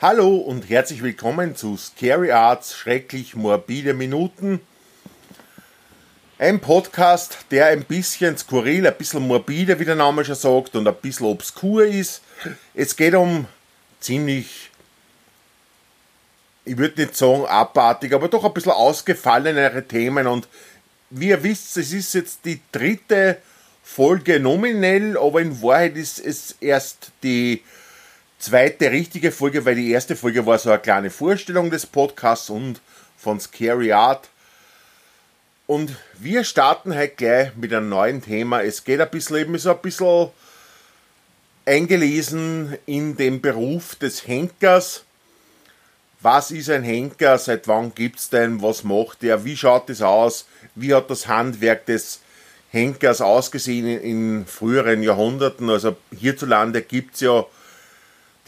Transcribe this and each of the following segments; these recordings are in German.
Hallo und herzlich willkommen zu Scary Arts Schrecklich Morbide Minuten. Ein Podcast, der ein bisschen skurril, ein bisschen morbide, wie der Name schon sagt, und ein bisschen obskur ist. Es geht um ziemlich, ich würde nicht sagen abartig, aber doch ein bisschen ausgefallenere Themen. Und wie ihr wisst, es ist jetzt die dritte Folge nominell, aber in Wahrheit ist es erst die zweite richtige Folge, weil die erste Folge war so eine kleine Vorstellung des Podcasts und von Scary Art. Und wir starten halt gleich mit einem neuen Thema. Es geht ein bisschen eben so ein bisschen eingelesen in den Beruf des Henkers. Was ist ein Henker? Seit wann gibt es denn? Was macht er? Wie schaut es aus? Wie hat das Handwerk des Henkers ausgesehen in früheren Jahrhunderten? Also hierzulande gibt es ja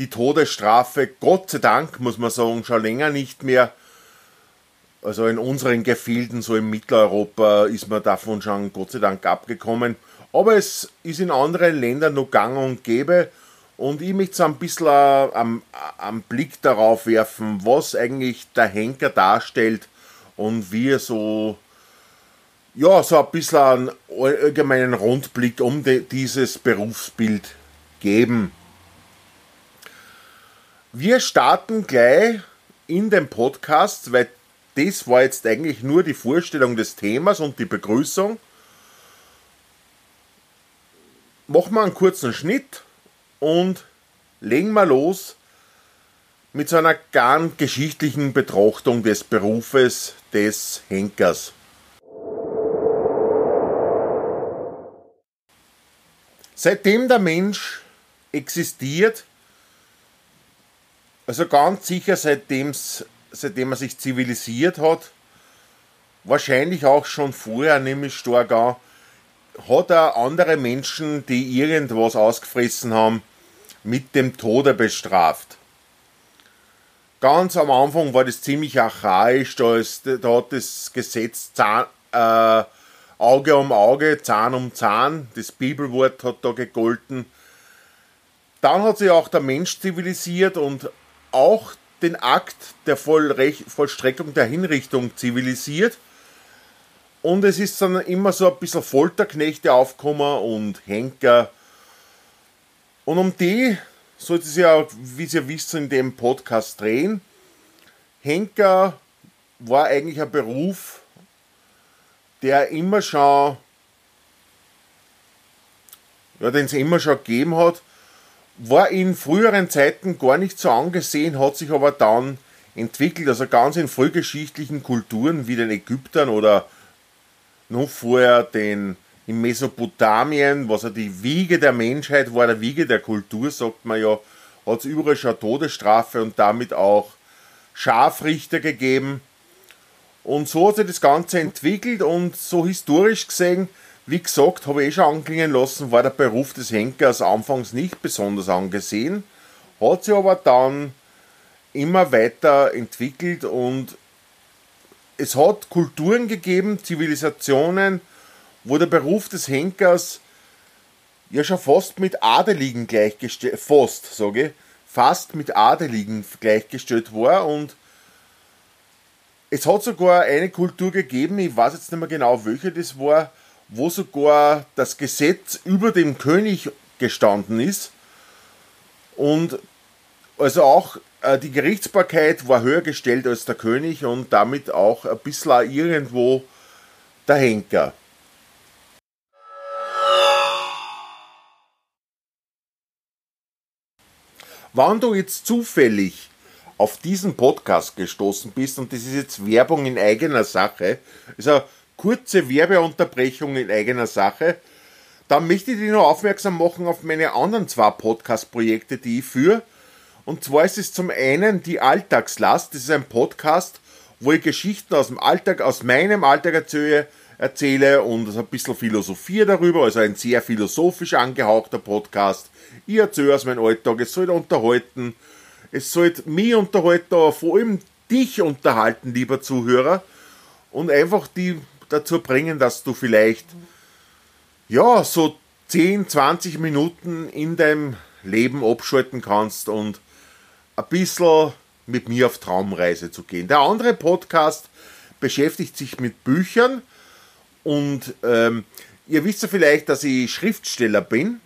die Todesstrafe, Gott sei Dank, muss man sagen, schon länger nicht mehr. Also in unseren Gefilden, so in Mitteleuropa, ist man davon schon Gott sei Dank abgekommen. Aber es ist in anderen Ländern noch gang und gäbe. Und ich möchte so ein bisschen am, am Blick darauf werfen, was eigentlich der Henker darstellt und wie er so, ja, so ein bisschen einen allgemeinen Rundblick um die, dieses Berufsbild geben. Wir starten gleich in den Podcast, weil das war jetzt eigentlich nur die Vorstellung des Themas und die Begrüßung. Machen wir einen kurzen Schnitt und legen wir los mit so einer ganz geschichtlichen Betrachtung des Berufes des Henkers. Seitdem der Mensch existiert, also ganz sicher, seitdem er sich zivilisiert hat, wahrscheinlich auch schon vorher, nämlich stark an, hat er andere Menschen, die irgendwas ausgefressen haben, mit dem Tode bestraft. Ganz am Anfang war das ziemlich archaisch, da, ist, da hat das Gesetz Zahn, äh, Auge um Auge, Zahn um Zahn, das Bibelwort hat da gegolten. Dann hat sich auch der Mensch zivilisiert und auch den Akt der Vollstreckung der Hinrichtung zivilisiert. Und es ist dann immer so ein bisschen Folterknechte aufgekommen und Henker. Und um die sollte es ja, wie Sie ja wissen, in dem Podcast drehen. Henker war eigentlich ein Beruf, der immer schon, ja, den es immer schon gegeben hat, war in früheren Zeiten gar nicht so angesehen, hat sich aber dann entwickelt, also ganz in frühgeschichtlichen Kulturen wie den Ägyptern oder noch vorher den in Mesopotamien, was ja die Wiege der Menschheit war, der Wiege der Kultur, sagt man ja, hat es überall schon Todesstrafe und damit auch Scharfrichter gegeben. Und so hat sich das Ganze entwickelt und so historisch gesehen wie gesagt, habe ich eh schon anklingen lassen, war der Beruf des Henkers anfangs nicht besonders angesehen, hat sich aber dann immer weiter entwickelt und es hat Kulturen gegeben, Zivilisationen, wo der Beruf des Henkers ja schon fast mit Adeligen gleichgestellt, fast, sage fast mit Adeligen gleichgestellt war und es hat sogar eine Kultur gegeben, ich weiß jetzt nicht mehr genau, welche das war, wo sogar das Gesetz über dem König gestanden ist. Und also auch äh, die Gerichtsbarkeit war höher gestellt als der König und damit auch ein bisschen irgendwo der Henker. Wann du jetzt zufällig auf diesen Podcast gestoßen bist, und das ist jetzt Werbung in eigener Sache, also kurze Werbeunterbrechung in eigener Sache. Dann möchte ich dich noch aufmerksam machen auf meine anderen zwei Podcast-Projekte, die ich führe. Und zwar ist es zum einen die Alltagslast. Das ist ein Podcast, wo ich Geschichten aus dem Alltag, aus meinem Alltag erzähle, erzähle und ein bisschen Philosophie darüber, also ein sehr philosophisch angehauchter Podcast. Ich erzähle aus meinem Alltag, es soll unterhalten, es soll mich unterhalten, aber vor allem dich unterhalten, lieber Zuhörer, und einfach die dazu bringen, dass du vielleicht ja so 10, 20 Minuten in deinem Leben abschalten kannst und ein bisschen mit mir auf Traumreise zu gehen. Der andere Podcast beschäftigt sich mit Büchern und ähm, ihr wisst ja vielleicht, dass ich Schriftsteller bin.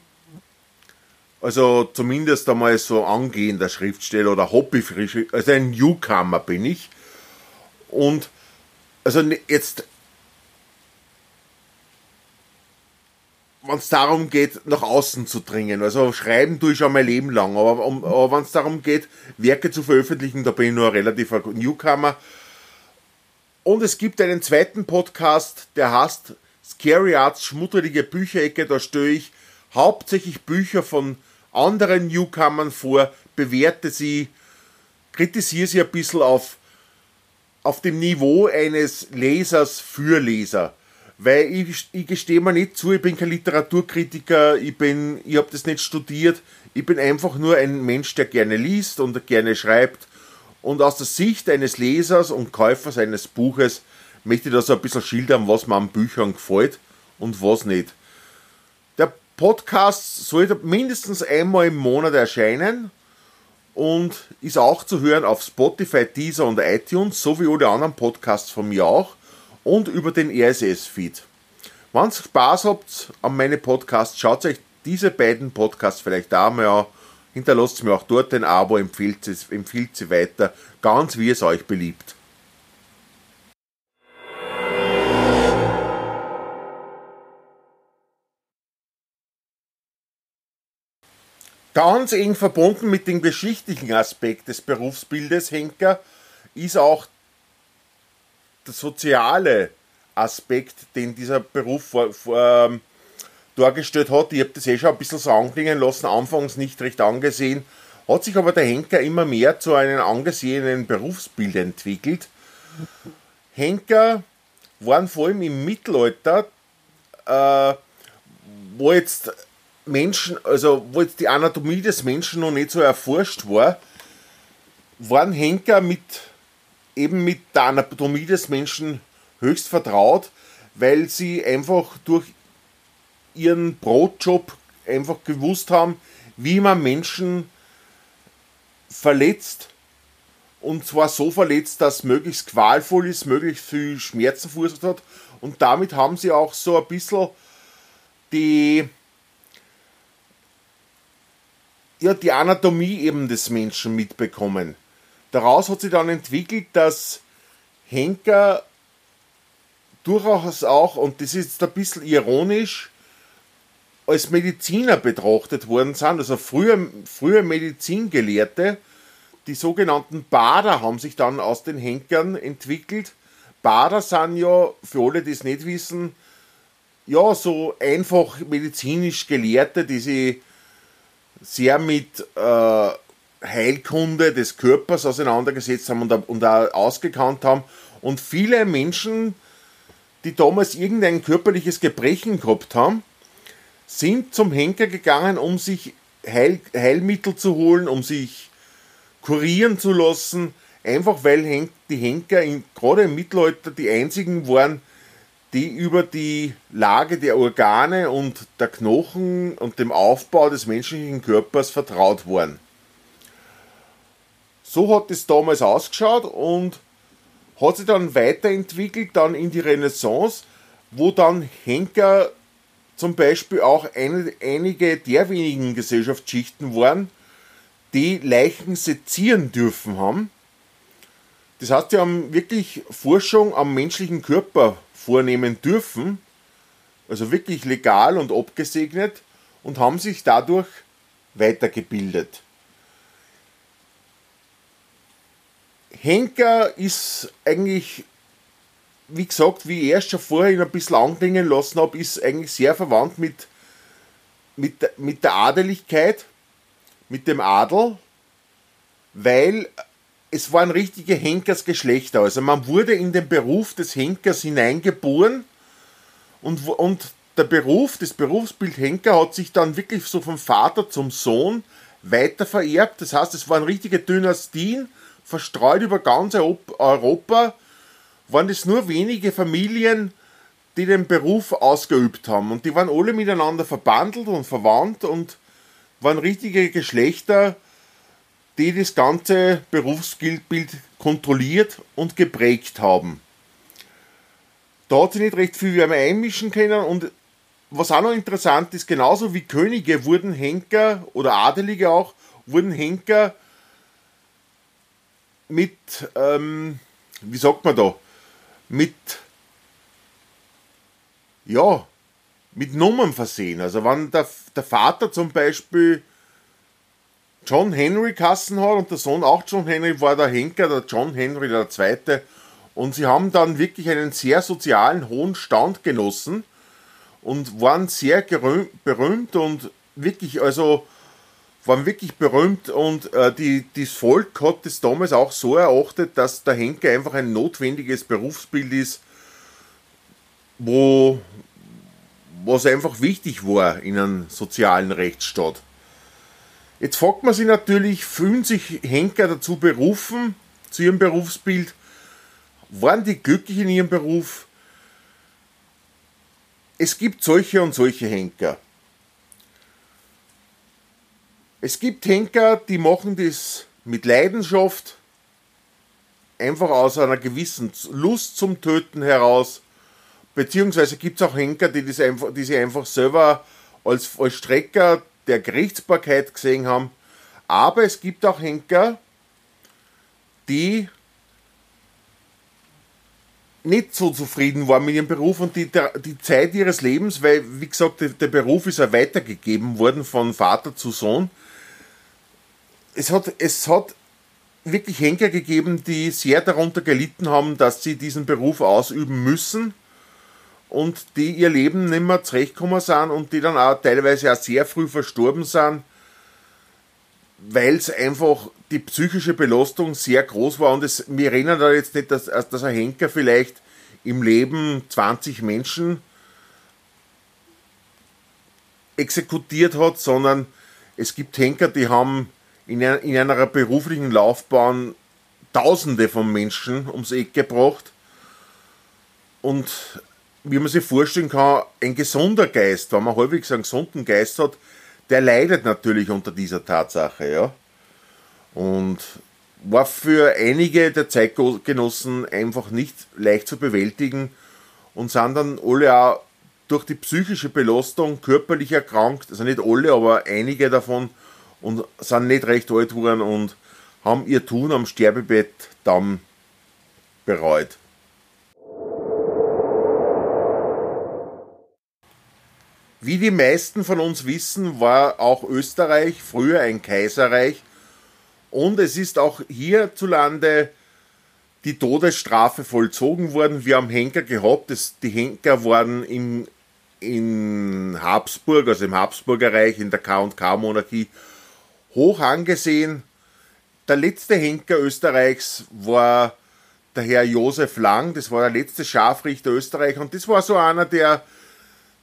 Also zumindest einmal so angehender Schriftsteller oder Hobby, also ein Newcomer bin ich. Und also jetzt wenn es darum geht, nach außen zu dringen. Also schreiben tue ich schon mein Leben lang, aber, um, aber wenn es darum geht, Werke zu veröffentlichen, da bin ich nur ein relativer Newcomer. Und es gibt einen zweiten Podcast, der heißt Scary Arts Schmuddelige Bücherecke. Da stelle ich hauptsächlich Bücher von anderen Newcomern vor, bewerte sie, kritisiere sie ein bisschen auf, auf dem Niveau eines Lesers für Leser weil ich, ich gestehe mir nicht zu, ich bin kein Literaturkritiker, ich ich habe das nicht studiert, ich bin einfach nur ein Mensch, der gerne liest und gerne schreibt. Und aus der Sicht eines Lesers und Käufers eines Buches möchte ich da so ein bisschen schildern, was mir an Büchern gefällt und was nicht. Der Podcast sollte mindestens einmal im Monat erscheinen und ist auch zu hören auf Spotify, Deezer und iTunes, so wie alle anderen Podcasts von mir auch und über den RSS-Feed. Wenn ihr Spaß habt an meine Podcasts, schaut euch diese beiden Podcasts vielleicht auch mal an. Hinterlasst mir auch dort ein Abo, empfiehlt sie, empfiehlt sie weiter, ganz wie es euch beliebt. Ganz eng verbunden mit dem geschichtlichen Aspekt des Berufsbildes Henker ist auch soziale Aspekt, den dieser Beruf vor, vor, ähm, dargestellt hat. Ich habe das eh schon ein bisschen so anklingen lassen, anfangs nicht recht angesehen, hat sich aber der Henker immer mehr zu einem angesehenen Berufsbild entwickelt. Henker waren vor allem im Mittelalter, äh, wo jetzt Menschen, also wo jetzt die Anatomie des Menschen noch nicht so erforscht war, waren Henker mit eben mit der Anatomie des Menschen höchst vertraut, weil sie einfach durch ihren Brotjob einfach gewusst haben, wie man Menschen verletzt und zwar so verletzt, dass möglichst qualvoll ist, möglichst viel Schmerzen verursacht hat und damit haben sie auch so ein bisschen die ja, die Anatomie eben des Menschen mitbekommen. Daraus hat sich dann entwickelt, dass Henker durchaus auch, und das ist ein bisschen ironisch, als Mediziner betrachtet worden sind. Also frühe, frühe Medizingelehrte, die sogenannten Bader haben sich dann aus den Henkern entwickelt. Bader sind ja, für alle, die es nicht wissen, ja, so einfach medizinisch Gelehrte, die sich sehr mit äh, Heilkunde des Körpers auseinandergesetzt haben und, und auch ausgekannt haben. Und viele Menschen, die damals irgendein körperliches Gebrechen gehabt haben, sind zum Henker gegangen, um sich Heil, Heilmittel zu holen, um sich kurieren zu lassen, einfach weil die Henker in, gerade im Mittelalter die einzigen waren, die über die Lage der Organe und der Knochen und dem Aufbau des menschlichen Körpers vertraut waren. So hat es damals ausgeschaut und hat sich dann weiterentwickelt, dann in die Renaissance, wo dann Henker zum Beispiel auch eine, einige der wenigen Gesellschaftsschichten waren, die Leichen sezieren dürfen haben. Das heißt, sie haben wirklich Forschung am menschlichen Körper vornehmen dürfen, also wirklich legal und abgesegnet und haben sich dadurch weitergebildet. Henker ist eigentlich, wie gesagt, wie ich erst schon vorher ein bisschen anklingen lassen habe, ist eigentlich sehr verwandt mit, mit, mit der Adeligkeit, mit dem Adel, weil es waren richtige Henkersgeschlechter. Also man wurde in den Beruf des Henkers hineingeboren und, und der Beruf, das Berufsbild Henker hat sich dann wirklich so vom Vater zum Sohn weiter vererbt. Das heißt, es waren richtige Dynastien verstreut über ganz Europa, waren es nur wenige Familien, die den Beruf ausgeübt haben. Und die waren alle miteinander verbandelt und verwandt und waren richtige Geschlechter, die das ganze Berufsbild kontrolliert und geprägt haben. Da hat sich nicht recht viel mehr einmischen können und was auch noch interessant ist, genauso wie Könige wurden Henker oder Adelige auch, wurden Henker mit, ähm, wie sagt man da, mit, ja, mit Nummern versehen. Also wenn der, der Vater zum Beispiel John Henry Kassen hat und der Sohn auch John Henry, war der Henker, der John Henry der Zweite. Und sie haben dann wirklich einen sehr sozialen, hohen Stand genossen und waren sehr berühmt und wirklich, also waren wirklich berühmt und äh, die, das Volk hat das damals auch so erachtet, dass der Henker einfach ein notwendiges Berufsbild ist, wo was einfach wichtig war in einem sozialen Rechtsstaat. Jetzt fragt man sich natürlich, fühlen sich Henker dazu berufen, zu ihrem Berufsbild? Waren die glücklich in ihrem Beruf? Es gibt solche und solche Henker. Es gibt Henker, die machen das mit Leidenschaft, einfach aus einer gewissen Lust zum Töten heraus. Beziehungsweise gibt es auch Henker, die, das einfach, die sich einfach selber als Vollstrecker der Gerichtsbarkeit gesehen haben. Aber es gibt auch Henker, die nicht so zufrieden waren mit ihrem Beruf und die, die Zeit ihres Lebens, weil, wie gesagt, der Beruf ist ja weitergegeben worden von Vater zu Sohn. Es hat, es hat wirklich Henker gegeben, die sehr darunter gelitten haben, dass sie diesen Beruf ausüben müssen und die ihr Leben nicht mehr zurechtgekommen sind und die dann auch teilweise auch sehr früh verstorben sind, weil es einfach die psychische Belastung sehr groß war. Und es, wir reden da jetzt nicht, dass, dass ein Henker vielleicht im Leben 20 Menschen exekutiert hat, sondern es gibt Henker, die haben in einer, in einer beruflichen Laufbahn Tausende von Menschen ums Eck gebracht. Und wie man sich vorstellen kann, ein gesunder Geist, wenn man häufig einen gesunden Geist hat, der leidet natürlich unter dieser Tatsache, ja. Und war für einige der Zeitgenossen einfach nicht leicht zu bewältigen und sind dann alle auch durch die psychische Belastung körperlich erkrankt, also nicht alle, aber einige davon und sind nicht recht alt geworden und haben ihr Tun am Sterbebett dann bereut. Wie die meisten von uns wissen, war auch Österreich früher ein Kaiserreich und es ist auch hierzulande die Todesstrafe vollzogen worden. Wir haben Henker gehabt, das, die Henker waren im, in Habsburg, also im Habsburger Reich, in der K&K-Monarchie hoch angesehen. Der letzte Henker Österreichs war der Herr Josef Lang, das war der letzte Scharfrichter Österreich und das war so einer, der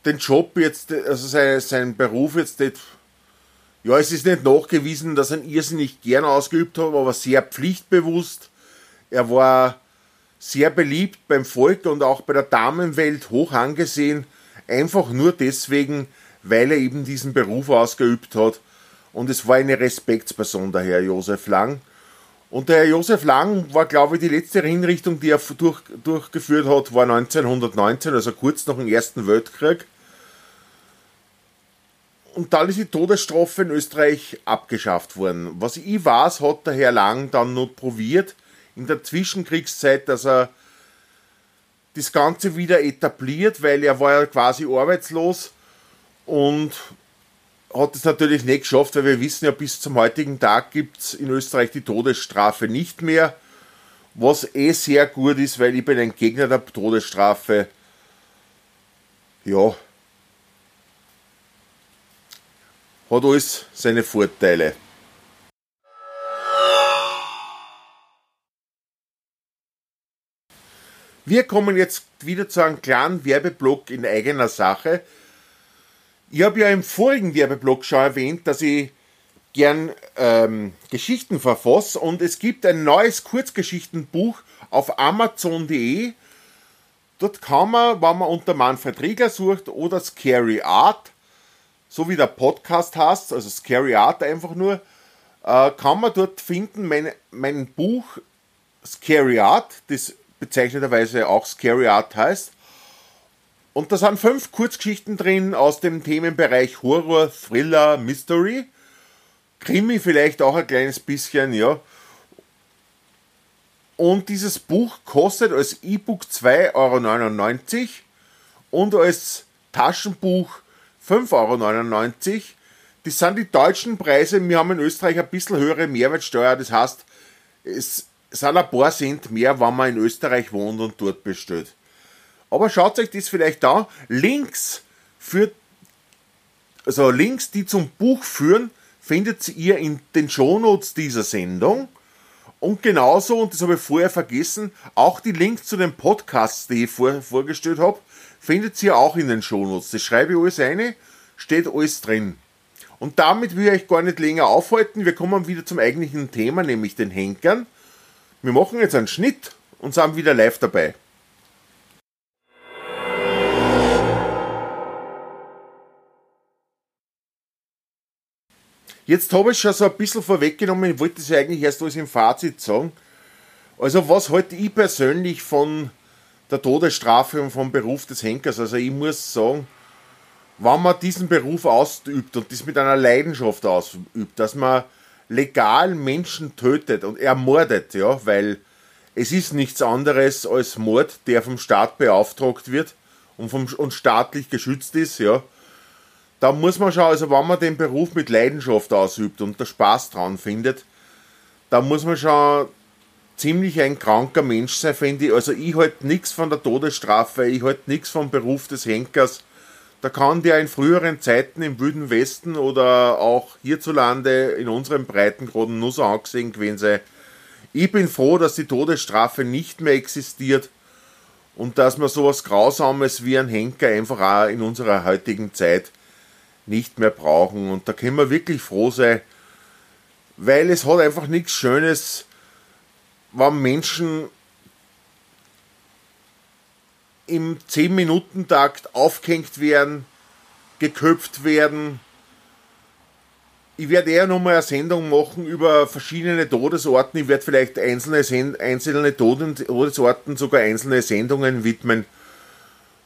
den Job jetzt, also sein, sein Beruf jetzt nicht, ja, es ist nicht nachgewiesen, dass er ihn irrsinnig gern ausgeübt hat, aber sehr pflichtbewusst. Er war sehr beliebt beim Volk und auch bei der Damenwelt hoch angesehen, einfach nur deswegen, weil er eben diesen Beruf ausgeübt hat. Und es war eine Respektsperson, der Herr Josef Lang. Und der Herr Josef Lang war, glaube ich, die letzte Hinrichtung, die er durch, durchgeführt hat, war 1919, also kurz nach dem Ersten Weltkrieg und dann ist die Todesstrafe in Österreich abgeschafft worden. Was ich weiß, hat der Herr Lang dann noch probiert, in der Zwischenkriegszeit, dass er das Ganze wieder etabliert, weil er war ja quasi arbeitslos und hat es natürlich nicht geschafft, weil wir wissen ja, bis zum heutigen Tag gibt es in Österreich die Todesstrafe nicht mehr, was eh sehr gut ist, weil ich bin ein Gegner der Todesstrafe. Ja, hat alles seine Vorteile. Wir kommen jetzt wieder zu einem kleinen Werbeblock in eigener Sache. Ich habe ja im vorigen Werbeblock schon erwähnt, dass ich gern ähm, Geschichten verfasse und es gibt ein neues Kurzgeschichtenbuch auf amazon.de. Dort kann man, wenn man unter Manfred Rieger sucht oder Scary Art, so wie der Podcast heißt, also Scary Art einfach nur, äh, kann man dort finden mein, mein Buch Scary Art, das bezeichneterweise auch Scary Art heißt. Und da sind fünf Kurzgeschichten drin aus dem Themenbereich Horror, Thriller, Mystery. Krimi vielleicht auch ein kleines bisschen, ja. Und dieses Buch kostet als E-Book 2,99 Euro und als Taschenbuch 5,99 Euro. Das sind die deutschen Preise. Wir haben in Österreich ein bisschen höhere Mehrwertsteuer. Das heißt, es sind ein paar Cent mehr, wenn man in Österreich wohnt und dort bestellt. Aber schaut euch das vielleicht an. Links für, also Links, die zum Buch führen, findet ihr in den Shownotes dieser Sendung. Und genauso, und das habe ich vorher vergessen, auch die Links zu den Podcasts, die ich vor, vorgestellt habe, findet ihr auch in den Shownotes. Das schreibe ich alles rein, steht alles drin. Und damit will ich euch gar nicht länger aufhalten. Wir kommen wieder zum eigentlichen Thema, nämlich den Henkern. Wir machen jetzt einen Schnitt und sind wieder live dabei. Jetzt habe ich schon so ein bisschen vorweggenommen, ich wollte das ja eigentlich erst alles im Fazit sagen. Also was halte ich persönlich von der Todesstrafe und vom Beruf des Henkers? Also ich muss sagen, wenn man diesen Beruf ausübt und das mit einer Leidenschaft ausübt, dass man legal Menschen tötet und ermordet, ja, weil es ist nichts anderes als Mord, der vom Staat beauftragt wird und, vom, und staatlich geschützt ist, ja. Da muss man schon, also wenn man den Beruf mit Leidenschaft ausübt und der Spaß dran findet, da muss man schon ziemlich ein kranker Mensch sein, finde ich. Also ich halte nichts von der Todesstrafe, ich halte nichts vom Beruf des Henkers da kann der in früheren Zeiten im Wilden Westen oder auch hierzulande in unseren Breitengraden nur so angesehen gewesen sein. Ich bin froh, dass die Todesstrafe nicht mehr existiert und dass wir sowas Grausames wie ein Henker einfach auch in unserer heutigen Zeit nicht mehr brauchen. Und da können wir wirklich froh sein, weil es hat einfach nichts Schönes, wenn Menschen im 10-Minuten-Takt aufgehängt werden, geköpft werden. Ich werde eher nochmal eine Sendung machen über verschiedene Todesorten. Ich werde vielleicht einzelne, einzelne Todesorten, sogar einzelne Sendungen widmen.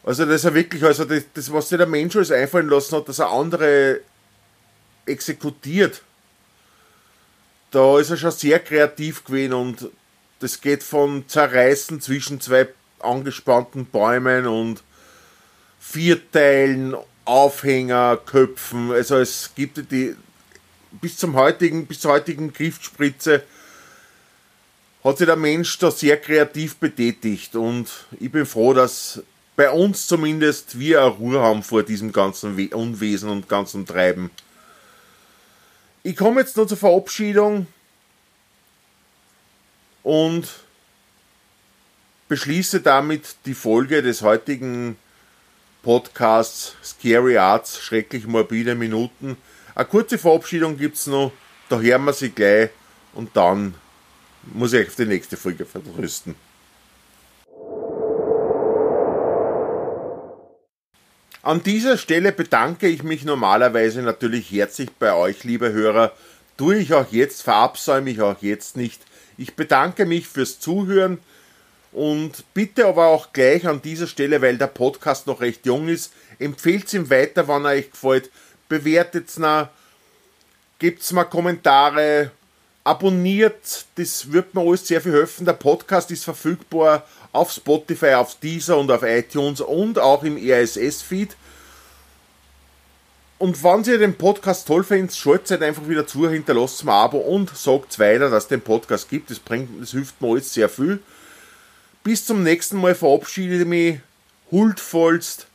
Also das ist ja wirklich, also das, das was sich der Mensch alles einfallen lassen hat, dass er andere exekutiert. Da ist er schon sehr kreativ gewesen und das geht von Zerreißen zwischen zwei angespannten Bäumen und Vierteilen, Aufhänger, Köpfen. Also es gibt die bis zum heutigen, bis zur heutigen Giftspritze hat sich der Mensch da sehr kreativ betätigt und ich bin froh, dass bei uns zumindest wir eine Ruhe haben vor diesem ganzen Unwesen und ganzen Treiben. Ich komme jetzt noch zur Verabschiedung und beschließe damit die Folge des heutigen Podcasts Scary Arts, schrecklich morbide Minuten. Eine kurze Verabschiedung gibt es noch, da hören wir sie gleich und dann muss ich auf die nächste Folge vertrösten. An dieser Stelle bedanke ich mich normalerweise natürlich herzlich bei euch, liebe Hörer. Tue ich auch jetzt, verabsäume ich auch jetzt nicht. Ich bedanke mich fürs Zuhören. Und bitte aber auch gleich an dieser Stelle, weil der Podcast noch recht jung ist, empfehlt ihm weiter, wenn er euch gefällt. Bewertet es gebt mal Kommentare, abonniert, das wird mir alles sehr viel helfen. Der Podcast ist verfügbar auf Spotify, auf Deezer und auf iTunes und auch im RSS-Feed. Und wenn ihr den Podcast toll findet, schaltet einfach wieder zu, hinterlasst ein Abo und sagt weiter, dass es den Podcast gibt. Das, bringt, das hilft mir alles sehr viel. Bis zum nächsten Mal verabschiede ich mich huldvollst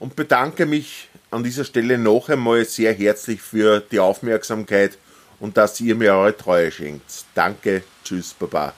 und bedanke mich an dieser Stelle noch einmal sehr herzlich für die Aufmerksamkeit und dass ihr mir eure Treue schenkt. Danke, tschüss, baba.